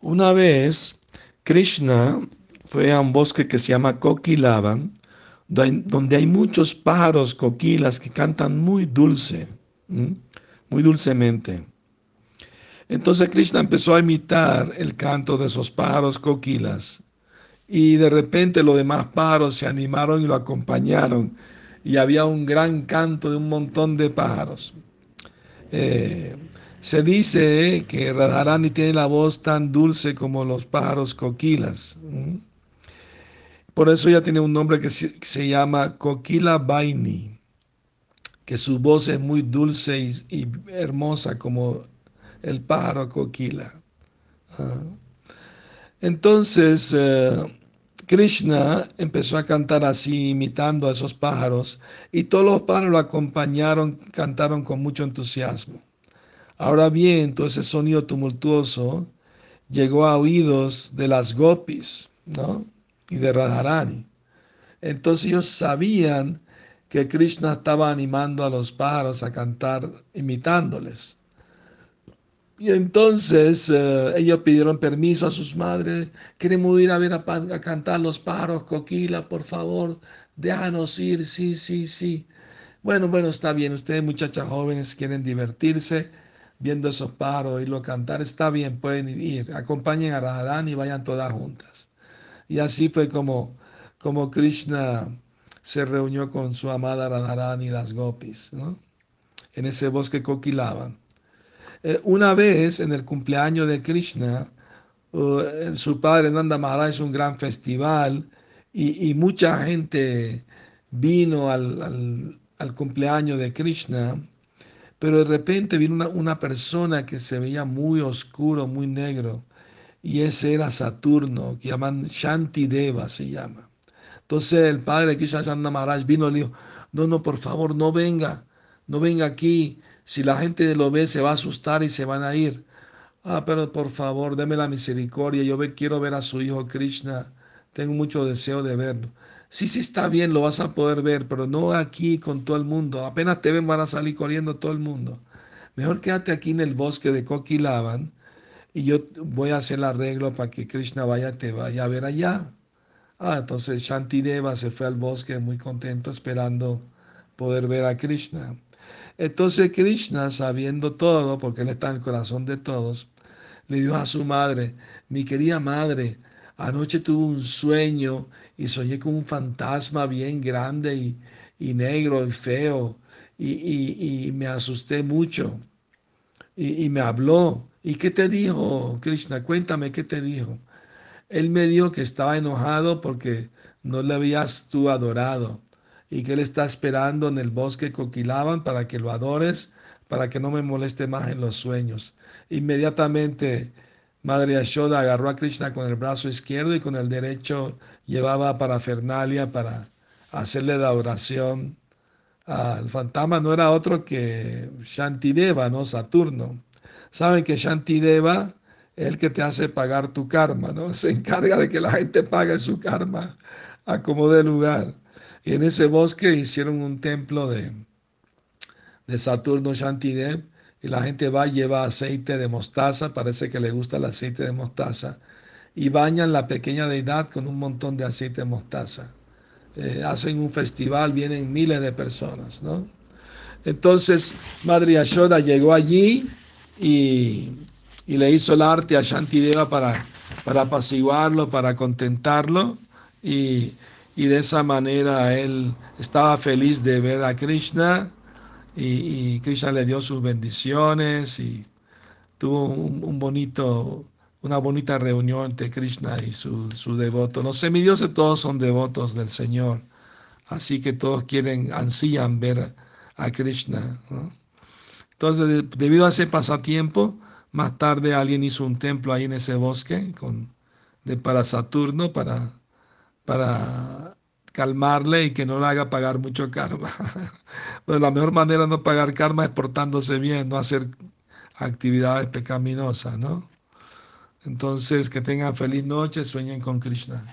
Una vez, Krishna fue a un bosque que se llama Kokilavan, donde hay muchos pájaros coquilas que cantan muy dulce, muy dulcemente. Entonces Krishna empezó a imitar el canto de esos pájaros coquilas y de repente los demás pájaros se animaron y lo acompañaron y había un gran canto de un montón de pájaros. Eh, se dice que Radharani tiene la voz tan dulce como los pájaros coquilas. Por eso ella tiene un nombre que se, llama Coquila Baini, que su voz es muy dulce y, hermosa como el pájaro coquila. Ah. Entonces, eh, Krishna empezó a cantar así, imitando a esos pájaros, y todos los pájaros lo acompañaron, cantaron con mucho entusiasmo. Ahora bien, todo ese sonido tumultuoso llegó a oídos de las gopis, ¿no? Y de Radharani. Entonces ellos sabían que Krishna estaba animando a los pájaros a cantar imitándoles. Y entonces eh, ellos pidieron permiso a sus madres, queremos ir a ver a, a, cantar los pájaros, Coquila, por favor, déjanos ir, sí, sí, sí. Bueno, bueno, está bien, ustedes muchachas jóvenes quieren divertirse, viendo esos paros, lo cantar, está bien, pueden ir, acompañen a Radharani y vayan todas juntas. Y así fue como, como Krishna se reunió con su amada Radharani y las gopis, en ese bosque coquilaban. Eh, una vez en el cumpleaños de Krishna, uh, su padre Nanda Maharaj hizo un gran festival y, mucha gente vino al, al cumpleaños de Krishna pero de repente vino una, persona que se veía muy oscuro, muy negro, y ese era Saturno, que llaman Shantideva se llama. Entonces el padre Krishna Maharaj vino y le dijo, no, no, por favor, no venga, no venga aquí. Si la gente lo ve, se va a asustar y se van a ir. Ah, pero por favor, deme la misericordia. Yo quiero ver a su hijo Krishna. Tengo mucho deseo de verlo. Sí, sí está bien, lo vas a poder ver, pero no aquí con todo el mundo. Apenas te ven van a salir corriendo todo el mundo. Mejor quédate aquí en el bosque de Kokilavan y yo voy a hacer el arreglo para que Krishna vaya, te vaya a ver allá. Ah, entonces Shantideva se fue al bosque muy contento esperando poder ver a Krishna. Entonces Krishna, sabiendo todo, porque él está en el corazón de todos, le dijo a su madre, mi querida madre, Anoche tuve un sueño y soñé con un fantasma bien grande y, negro y feo y, me asusté mucho y, me habló. ¿Y qué te dijo, Krishna? Cuéntame qué te dijo. Él me dijo que estaba enojado porque no le habías tú adorado y que él está esperando en el bosque Coquilaban para que lo adores, para que no me moleste más en los sueños. Inmediatamente Madre Yashoda agarró a Krishna con el brazo izquierdo y con el derecho llevaba parafernalia para hacerle la oración. al fantasma no era otro que Shantideva, ¿no? Saturno. Saben que Shantideva es el que te hace pagar tu karma, ¿no? Se encarga de que la gente pague su karma a como de lugar. Y en ese bosque hicieron un templo de, de Saturno Shantideva y la gente va, lleva aceite de mostaza, parece que le gusta el aceite de mostaza, y bañan la pequeña deidad con un montón de aceite de mostaza. Eh, hacen un festival, vienen miles de personas, ¿no? Entonces, Madre Yashoda llegó allí y, le hizo el arte a Shantideva para, para apaciguarlo, para contentarlo, y, y de esa manera él estaba feliz de ver a Krishna y, Krishna le dio sus bendiciones y tuvo un, bonito, una bonita reunión entre Krishna y su, su devoto. Los semidioses todos son devotos del Señor, así que todos quieren, ansían ver a Krishna. Entonces, debido a ese pasatiempo, más tarde alguien hizo un templo ahí en ese bosque de, para Saturno, para, para calmarle y que no le haga pagar mucho karma. Pero la mejor manera de no pagar karma es portándose bien, no hacer actividades pecaminosas, ¿no? Entonces, que tengan feliz noche, sueñen con Krishna.